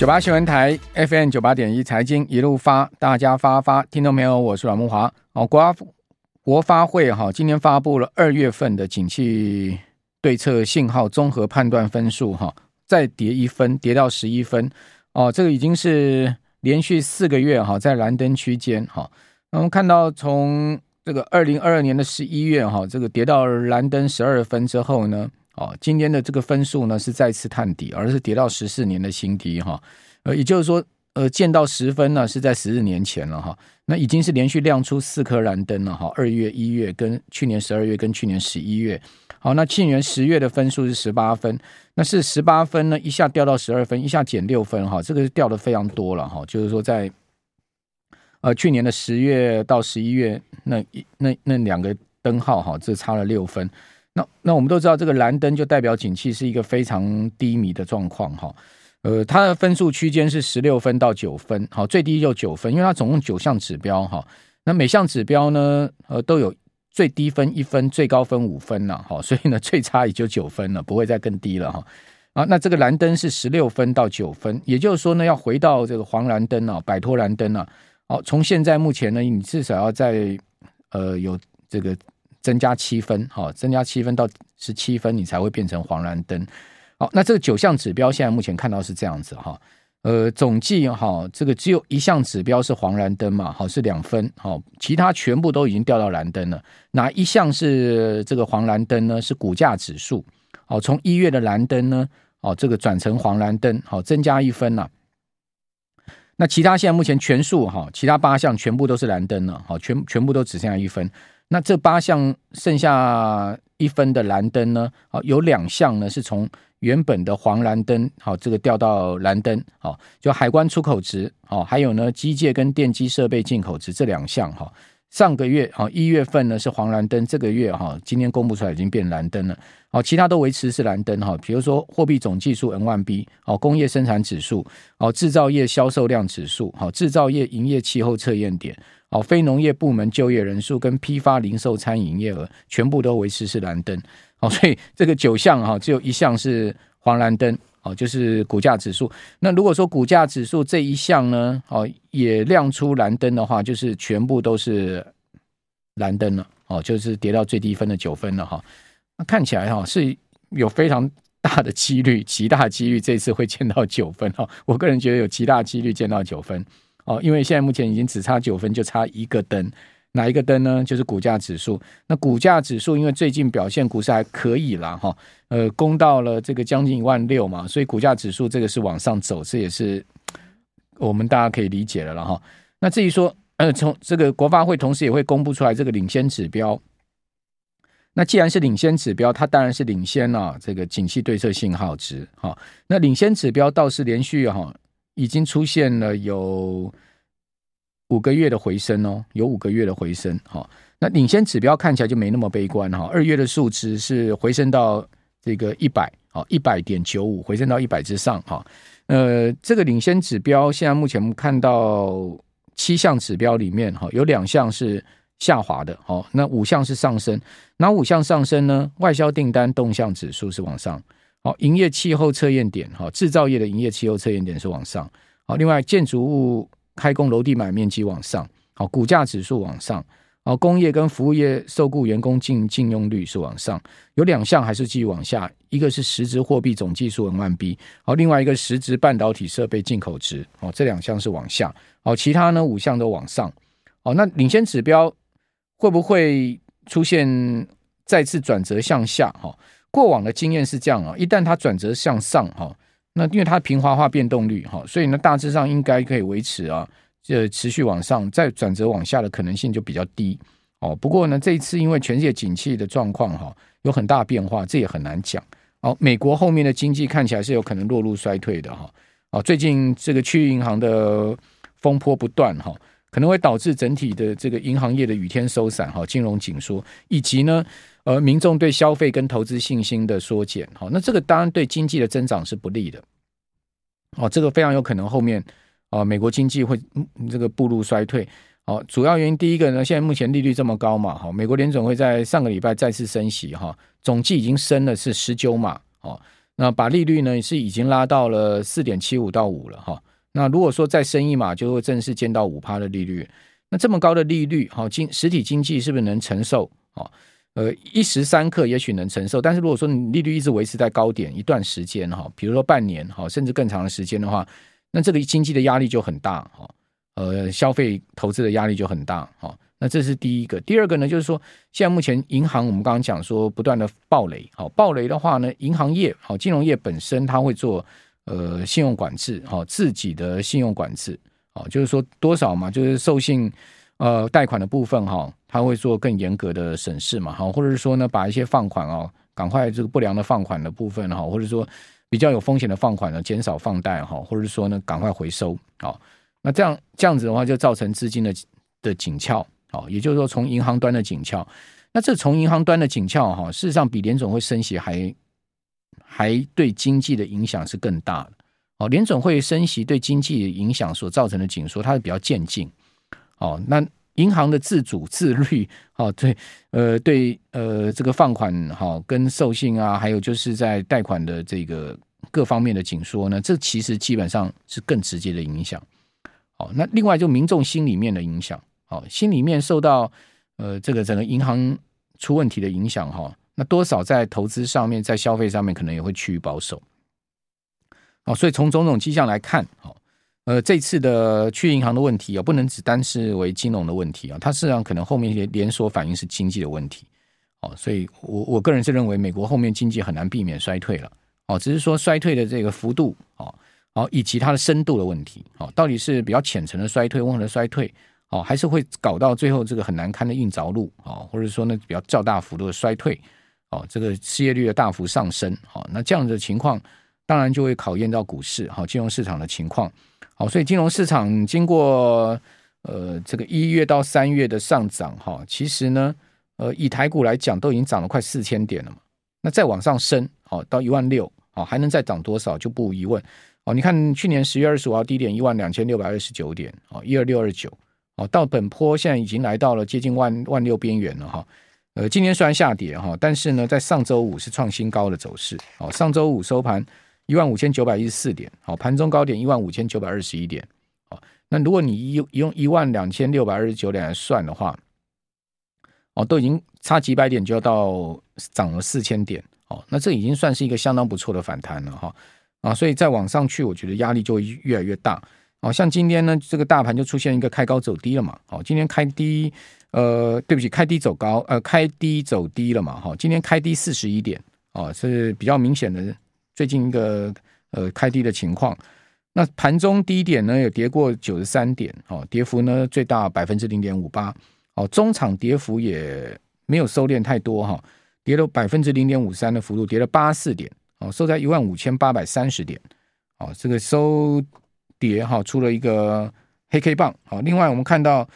九八新闻台 FM 九八点一财经一路发，大家发发，听众朋友，我是阮慕华。哦，国发国发会哈，今天发布了二月份的景气对策信号综合判断分数哈，再跌一分，跌到十一分。哦，这个已经是连续四个月哈，在蓝灯区间哈。那我们看到从这个二零二二年的十一月哈，这个跌到蓝灯十二分之后呢。哦，今天的这个分数呢是再次探底，而是跌到十四年的新低哈。呃，也就是说，呃，见到十分呢是在十四年前了哈。那已经是连续亮出四颗蓝灯了哈。二月、一月跟去年十二月跟去年十一月。好，那去年十月的分数是十八分，那是十八分呢一下掉到十二分，一下减六分哈。这个是掉的非常多了哈。就是说在呃去年的十月到十一月那一那那两个灯号哈，这差了六分。那那我们都知道，这个蓝灯就代表景气是一个非常低迷的状况哈。呃，它的分数区间是十六分到九分，好，最低就九分，因为它总共九项指标哈。那每项指标呢，呃，都有最低分一分，最高分五分了哈。所以呢，最差也就九分了，不会再更低了哈。啊，那这个蓝灯是十六分到九分，也就是说呢，要回到这个黄蓝灯啊，摆脱蓝灯啊。好，从现在目前呢，你至少要在呃有这个。增加七分，好，增加七分到十七分，你才会变成黄蓝灯。好，那这个九项指标现在目前看到是这样子哈，呃，总计哈，这个只有一项指标是黄蓝灯嘛，好，是两分，好，其他全部都已经掉到蓝灯了。哪一项是这个黄蓝灯呢？是股价指数，好，从一月的蓝灯呢，哦，这个转成黄蓝灯，好，增加一分了。那其他现在目前全数哈，其他八项全部都是蓝灯了，好，全全部都只剩下一分。那这八项剩下一分的蓝灯呢？好，有两项呢是从原本的黄蓝灯，好，这个调到蓝灯，好，就海关出口值，好，还有呢机械跟电机设备进口值这两项，哈，上个月，好，一月份呢是黄蓝灯，这个月哈，今天公布出来已经变蓝灯了，好，其他都维持是蓝灯，哈，比如说货币总计数 M1B，好，工业生产指数，好，制造业销售量指数，好，制造业营业气候测验点。哦，非农业部门就业人数跟批发零售餐饮业额全部都维持是蓝灯。哦，所以这个九项哈，只有一项是黄蓝灯。哦，就是股价指数。那如果说股价指数这一项呢，哦，也亮出蓝灯的话，就是全部都是蓝灯了。哦，就是跌到最低分的九分了哈。那看起来哈是有非常大的几率，极大几率这次会见到九分哈。我个人觉得有极大几率见到九分。哦，因为现在目前已经只差九分，就差一个灯，哪一个灯呢？就是股价指数。那股价指数因为最近表现股市还可以啦，哈，呃，攻到了这个将近一万六嘛，所以股价指数这个是往上走，这也是我们大家可以理解的了哈。那至于说，呃，从这个国发会同时也会公布出来这个领先指标。那既然是领先指标，它当然是领先了这个景气对策信号值。哈，那领先指标倒是连续哈。已经出现了有五个月的回升哦，有五个月的回升哈。那领先指标看起来就没那么悲观哈。二月的数值是回升到这个一百，好一百点九五，回升到一百之上哈。呃，这个领先指标现在目前我们看到七项指标里面哈，有两项是下滑的，好，那五项是上升。哪五项上升呢？外销订单动向指数是往上。好，营业气候测验点，哈，制造业的营业气候测验点是往上。好，另外建筑物开工楼地板面积往上。好，股价指数往上。好，工业跟服务业受雇员工净净用率是往上。有两项还是继续往下，一个是实质货币总计数 M1B。好，另外一个实质半导体设备进口值。好，这两项是往下。好，其他呢五项都往上。好，那领先指标会不会出现再次转折向下？哈？过往的经验是这样啊，一旦它转折向上哈，那因为它平滑化变动率哈，所以呢大致上应该可以维持啊，这持续往上，再转折往下的可能性就比较低哦。不过呢，这一次因为全世界景气的状况哈有很大变化，这也很难讲哦。美国后面的经济看起来是有可能落入衰退的哈。哦，最近这个区域银行的风波不断哈，可能会导致整体的这个银行业的雨天收伞哈，金融紧缩以及呢。而民众对消费跟投资信心的缩减，好，那这个当然对经济的增长是不利的，哦，这个非常有可能后面啊，美国经济会这个步入衰退，哦，主要原因第一个呢，现在目前利率这么高嘛，哈，美国联准会在上个礼拜再次升息，哈，总计已经升了是十九码，哦，那把利率呢是已经拉到了四点七五到五了哈。那如果说再升一码，就会正式见到五趴的利率。那这么高的利率，哈，经实体经济是不是能承受？啊，呃，一时三刻也许能承受，但是如果说你利率一直维持在高点一段时间，哈，比如说半年，哈，甚至更长的时间的话，那这个经济的压力就很大，哈，呃，消费投资的压力就很大，哈。那这是第一个。第二个呢，就是说，现在目前银行我们刚刚讲说不断的暴雷，好，暴雷的话呢，银行业，好，金融业本身它会做。呃，信用管制，哈，自己的信用管制，啊，就是说多少嘛，就是授信，呃，贷款的部分，哈，他会做更严格的审视嘛，哈，或者是说呢，把一些放款哦，赶快这个不良的放款的部分，哈，或者说比较有风险的放款呢，减少放贷，哈，或者是说呢，赶快回收，好，那这样这样子的话，就造成资金的的紧俏，好，也就是说从银行端的紧俏，那这从银行端的紧俏，哈，事实上比联准会升息还。还对经济的影响是更大的哦。联准会升息对经济影响所造成的紧缩，它是比较渐进哦。那银行的自主自律 哦，对呃对呃这个放款哈跟授信啊，还有就是在贷款的这个各方面的紧缩呢，这其实基本上是更直接的影响哦。那另外就民众心里面的影响哦，心里面受到呃这个整个银行出问题的影响哈。那多少在投资上面，在消费上面，可能也会趋于保守。哦，所以从种种迹象来看，哦，呃，这次的去银行的问题啊，不能只单视为金融的问题啊，它实际上可能后面一些连锁反应是经济的问题。哦，所以我我个人是认为，美国后面经济很难避免衰退了。哦，只是说衰退的这个幅度，哦，哦，以及它的深度的问题。哦，到底是比较浅层的衰退，温和的衰退，哦，还是会搞到最后这个很难堪的硬着陆，哦，或者说呢，比较较大幅度的衰退。哦，这个失业率的大幅上升，哦，那这样的情况当然就会考验到股市，好，金融市场的情况，好，所以金融市场经过呃这个一月到三月的上涨，哈，其实呢，呃，以台股来讲，都已经涨了快四千点了嘛，那再往上升，好，到一万六，好，还能再涨多少就不无疑问，哦，你看去年十月二十五号低点一万两千六百二十九点，哦，一二六二九，哦，到本坡现在已经来到了接近万万六边缘了，哈。呃，今天虽然下跌哈，但是呢，在上周五是创新高的走势。哦，上周五收盘一万五千九百一十四点，好，盘中高点一万五千九百二十一点。哦，那如果你用用一万两千六百二十九点来算的话，哦，都已经差几百点就要到涨了四千点。哦，那这已经算是一个相当不错的反弹了哈。啊，所以再往上去，我觉得压力就会越来越大。哦，像今天呢，这个大盘就出现一个开高走低了嘛。哦，今天开低。呃，对不起，开低走高，呃，开低走低了嘛，哈，今天开低四十一点，哦，是比较明显的最近一个呃开低的情况。那盘中低点呢，有跌过九十三点，哦，跌幅呢最大百分之零点五八，哦，中场跌幅也没有收敛太多哈，跌了百分之零点五三的幅度，跌了八四点，哦，收在一万五千八百三十点，哦，这个收跌哈出了一个黑 K 棒，好，另外我们看到。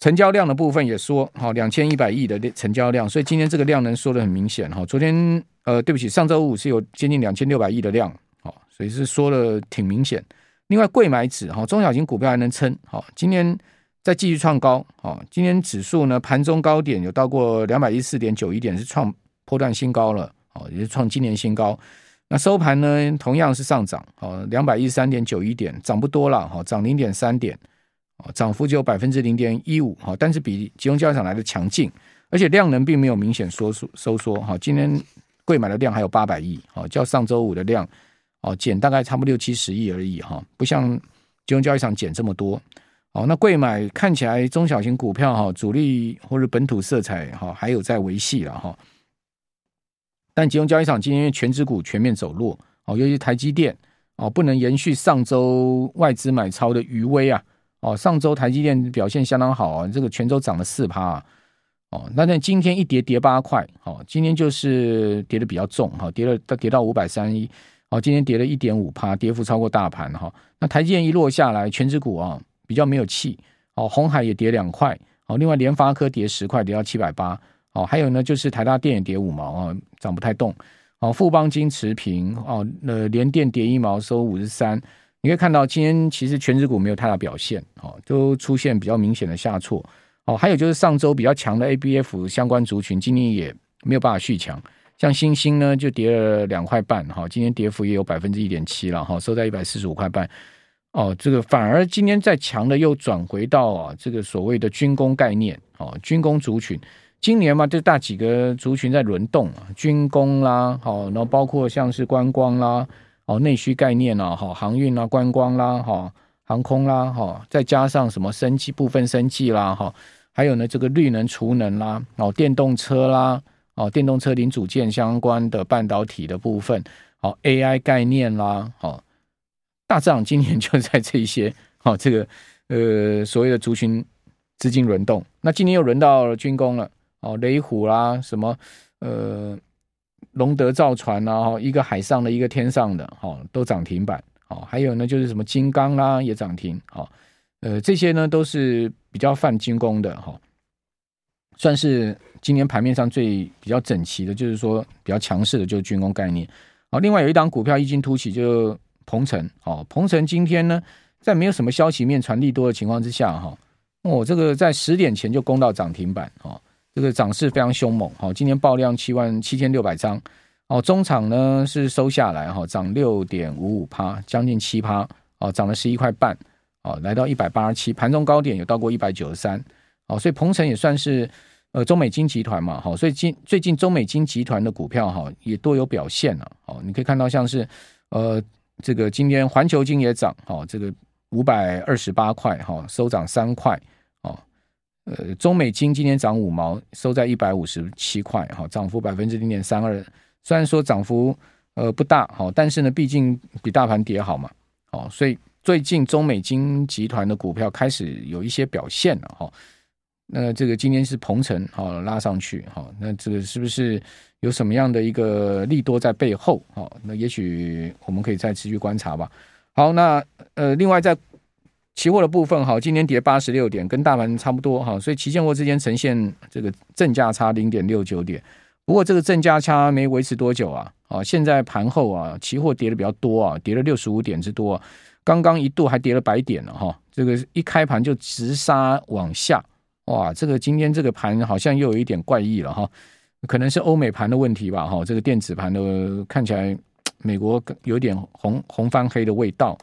成交量的部分也说好，两千一百亿的成交量，所以今天这个量能说得很明显哈。昨天呃，对不起，上周五是有接近两千六百亿的量，好，所以是说的挺明显。另外，贵买指哈，中小型股票还能撑好，今天再继续创高，好，今天指数呢盘中高点有到过两百一十四点九一点，是创破段新高了，好，也是创今年新高。那收盘呢，同样是上涨，好，两百一十三点九一点，涨不多了，好，涨零点三点。涨幅只有百分之零点一五，哈，但是比集中交易场来的强劲，而且量能并没有明显缩缩收缩，哈，今天柜买的量还有八百亿，哈，较上周五的量，哦，减大概差不多六七十亿而已，哈，不像集中交易场减这么多，哦，那柜买看起来中小型股票，哈，主力或者本土色彩，哈，还有在维系了，哈，但集中交易场今天权值股全面走弱，哦，尤其台积电，哦，不能延续上周外资买超的余威啊。哦，上周台积电表现相当好啊，这个全周涨了四趴啊。哦，那那今天一跌跌八块，哦，今天就是跌的比较重哈，跌了跌到五百三一，哦，今天跌了一点五趴，跌幅超过大盘哈。那台积电一落下来，全指股啊比较没有气，哦，红海也跌两块，哦，另外联发科跌十块，跌到七百八，哦，还有呢就是台大电也跌五毛啊，涨不太动，哦，富邦金持平，哦，呃，联电跌一毛，收五十三。你可以看到，今天其实全指股没有太大表现，哦，都出现比较明显的下挫，哦，还有就是上周比较强的 ABF 相关族群，今天也没有办法续强，像星星呢就跌了两块半，哈，今天跌幅也有百分之一点七了，哈，收在一百四十五块半。哦，这个反而今天再强的又转回到啊，这个所谓的军工概念，哦，军工族群，今年嘛，这大几个族群在轮动啊，军工啦，好，然后包括像是观光啦，哦，内需概念啊，哈，航运啦，观光啦，哈，航空啦，哈，再加上什么生技部分生技啦，哈，还有呢，这个绿能储能啦，哦，电动车啦，哦，电动车零组件相关的半导体的部分，哦，AI 概念啦，哦。大涨今年 就在这一些，好，这个呃所谓的族群资金轮动，那今年又轮到了军工了，哦，雷虎啦，什么呃龙德造船啊，一个海上的，一个天上的，哈，都涨停板，哦，还有呢就是什么金刚啦也涨停，好，呃这些呢都是比较泛军工的，哈，算是今年盘面上最比较整齐的，就是说比较强势的，就是军工概念，好，另外有一档股票异军突起就。鹏程，哦，鹏程今天呢，在没有什么消息面传递多的情况之下，哈，哦，这个在十点前就攻到涨停板，哦，这个涨势非常凶猛，哦，今天爆量七万七千六百张，哦，中场呢是收下来，哈，涨六点五五趴，将近七趴，哦，涨了十一块半，哦，来到一百八十七，盘中高点有到过一百九十三，哦，所以鹏程也算是呃中美金集团嘛，好，所以今最近中美金集团的股票，哈，也多有表现了，哦，你可以看到像是呃。这个今天环球金也涨，哈，这个五百二十八块，哈，收涨三块，呃，中美金今天涨五毛，收在一百五十七块，哈，涨幅百分之零点三二。虽然说涨幅呃不大，哈，但是呢，毕竟比大盘跌好嘛，哦，所以最近中美金集团的股票开始有一些表现了，哈。那这个今天是鹏程，哈，拉上去，哈，那这个是不是？有什么样的一个利多在背后？好，那也许我们可以再持续观察吧。好，那呃，另外在期货的部分，哈，今天跌八十六点，跟大盘差不多哈，所以期现货之间呈现这个正价差零点六九点。不过这个正价差没维持多久啊，啊，现在盘后啊，期货跌的比较多啊，跌了六十五点之多，刚刚一度还跌了百点了哈，这个一开盘就直杀往下，哇，这个今天这个盘好像又有一点怪异了哈。可能是欧美盘的问题吧，哈，这个电子盘的看起来美国有点红红翻黑的味道。